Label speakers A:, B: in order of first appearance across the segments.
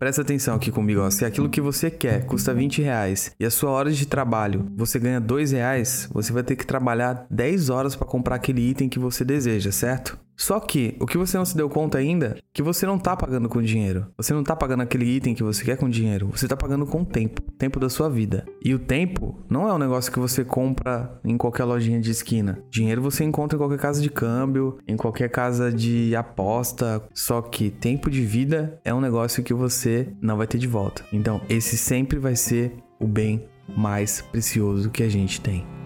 A: Presta atenção aqui comigo, ó. Se aquilo que você quer custa 20 reais e a sua hora de trabalho você ganha 2 reais, você vai ter que trabalhar 10 horas para comprar aquele item que você deseja, certo? Só que o que você não se deu conta ainda, é que você não tá pagando com dinheiro. Você não tá pagando aquele item que você quer com dinheiro. Você tá pagando com tempo, tempo da sua vida. E o tempo não é um negócio que você compra em qualquer lojinha de esquina. Dinheiro você encontra em qualquer casa de câmbio, em qualquer casa de aposta. Só que tempo de vida é um negócio que você não vai ter de volta. Então, esse sempre vai ser o bem mais precioso que a gente tem.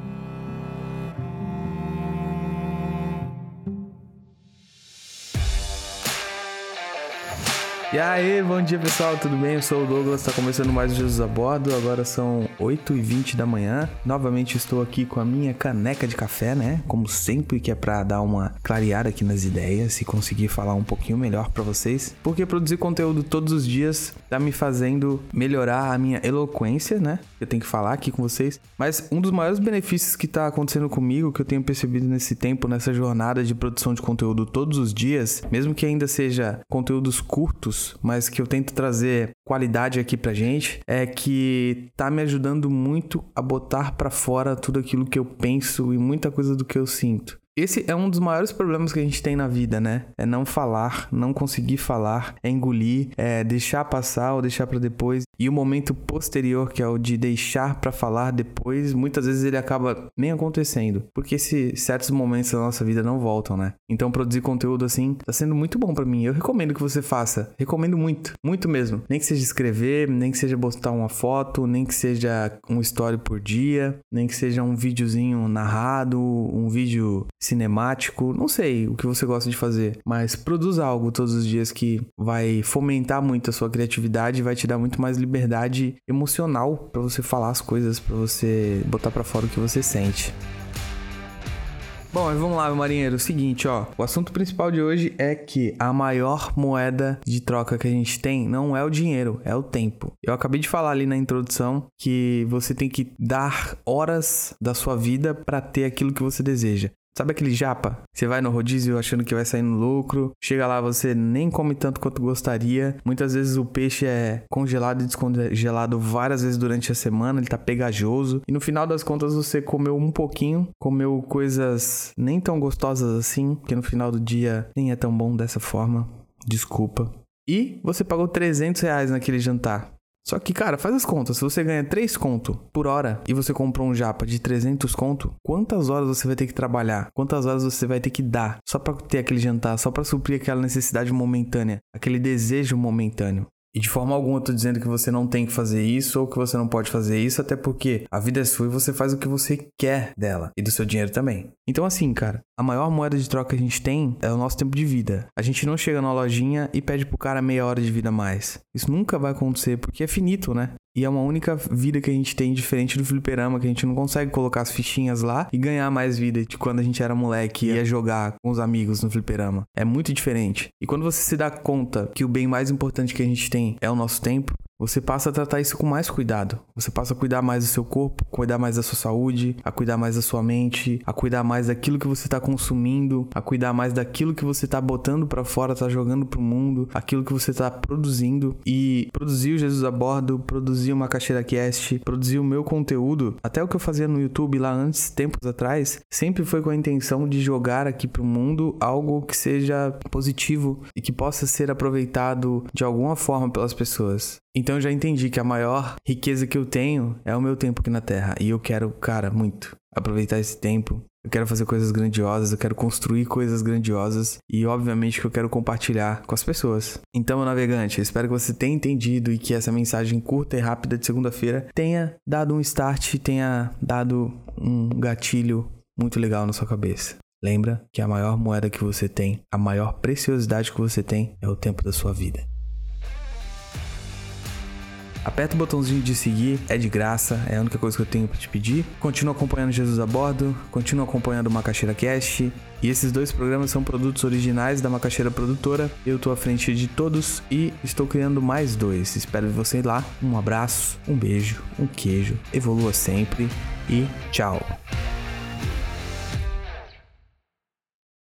A: E aí, bom dia pessoal, tudo bem? Eu sou o Douglas, está começando mais o Jesus a Bordo. Agora são 8h20 da manhã. Novamente estou aqui com a minha caneca de café, né? Como sempre, que é para dar uma clareada aqui nas ideias e conseguir falar um pouquinho melhor para vocês. Porque produzir conteúdo todos os dias tá me fazendo melhorar a minha eloquência, né? Eu tenho que falar aqui com vocês. Mas um dos maiores benefícios que tá acontecendo comigo, que eu tenho percebido nesse tempo, nessa jornada de produção de conteúdo todos os dias, mesmo que ainda seja conteúdos curtos, mas que eu tento trazer qualidade aqui pra gente, é que tá me ajudando muito a botar para fora tudo aquilo que eu penso e muita coisa do que eu sinto. Esse é um dos maiores problemas que a gente tem na vida, né? É não falar, não conseguir falar, é engolir, é deixar passar ou deixar para depois. E o momento posterior, que é o de deixar para falar depois, muitas vezes ele acaba nem acontecendo, porque esses certos momentos da nossa vida não voltam, né? Então produzir conteúdo assim tá sendo muito bom para mim. Eu recomendo que você faça, recomendo muito, muito mesmo. Nem que seja escrever, nem que seja postar uma foto, nem que seja um story por dia, nem que seja um videozinho narrado, um vídeo cinemático, não sei o que você gosta de fazer, mas produza algo todos os dias que vai fomentar muito a sua criatividade e vai te dar muito mais liberdade emocional para você falar as coisas, para você botar para fora o que você sente. Bom, mas vamos lá, marinheiro. O seguinte, ó. O assunto principal de hoje é que a maior moeda de troca que a gente tem não é o dinheiro, é o tempo. Eu acabei de falar ali na introdução que você tem que dar horas da sua vida para ter aquilo que você deseja. Sabe aquele japa? Você vai no rodízio achando que vai sair no lucro, chega lá você nem come tanto quanto gostaria. Muitas vezes o peixe é congelado e descongelado várias vezes durante a semana, ele tá pegajoso. E no final das contas você comeu um pouquinho, comeu coisas nem tão gostosas assim, que no final do dia nem é tão bom dessa forma. Desculpa. E você pagou 300 reais naquele jantar. Só que, cara, faz as contas. Se você ganha 3 conto por hora e você comprou um japa de 300 conto, quantas horas você vai ter que trabalhar? Quantas horas você vai ter que dar só para ter aquele jantar, só para suprir aquela necessidade momentânea, aquele desejo momentâneo? E de forma alguma eu tô dizendo que você não tem que fazer isso ou que você não pode fazer isso, até porque a vida é sua e você faz o que você quer dela e do seu dinheiro também. Então assim, cara, a maior moeda de troca que a gente tem é o nosso tempo de vida. A gente não chega na lojinha e pede pro cara meia hora de vida a mais. Isso nunca vai acontecer porque é finito, né? E é uma única vida que a gente tem diferente do fliperama, que a gente não consegue colocar as fichinhas lá e ganhar mais vida de quando a gente era moleque e ia jogar com os amigos no fliperama. É muito diferente. E quando você se dá conta que o bem mais importante que a gente tem é o nosso tempo, você passa a tratar isso com mais cuidado. Você passa a cuidar mais do seu corpo, cuidar mais da sua saúde, a cuidar mais da sua mente, a cuidar mais daquilo que você está consumindo, a cuidar mais daquilo que você está botando para fora, está jogando pro mundo, aquilo que você está produzindo e produzir o Jesus a bordo, produzir uma caixeira cast, produzir o meu conteúdo, até o que eu fazia no YouTube lá antes, tempos atrás, sempre foi com a intenção de jogar aqui pro mundo algo que seja positivo e que possa ser aproveitado de alguma forma pelas pessoas. Então eu já entendi que a maior riqueza que eu tenho é o meu tempo aqui na Terra. E eu quero, cara, muito aproveitar esse tempo. Eu quero fazer coisas grandiosas, eu quero construir coisas grandiosas e, obviamente, que eu quero compartilhar com as pessoas. Então, meu navegante, espero que você tenha entendido e que essa mensagem curta e rápida de segunda-feira tenha dado um start, tenha dado um gatilho muito legal na sua cabeça. Lembra que a maior moeda que você tem, a maior preciosidade que você tem é o tempo da sua vida. Aperta o botãozinho de seguir, é de graça, é a única coisa que eu tenho para te pedir. Continua acompanhando Jesus a Bordo, continua acompanhando o Macaxeira Cast. E esses dois programas são produtos originais da Macaxeira Produtora. Eu tô à frente de todos e estou criando mais dois. Espero você lá. Um abraço, um beijo, um queijo. Evolua sempre e tchau.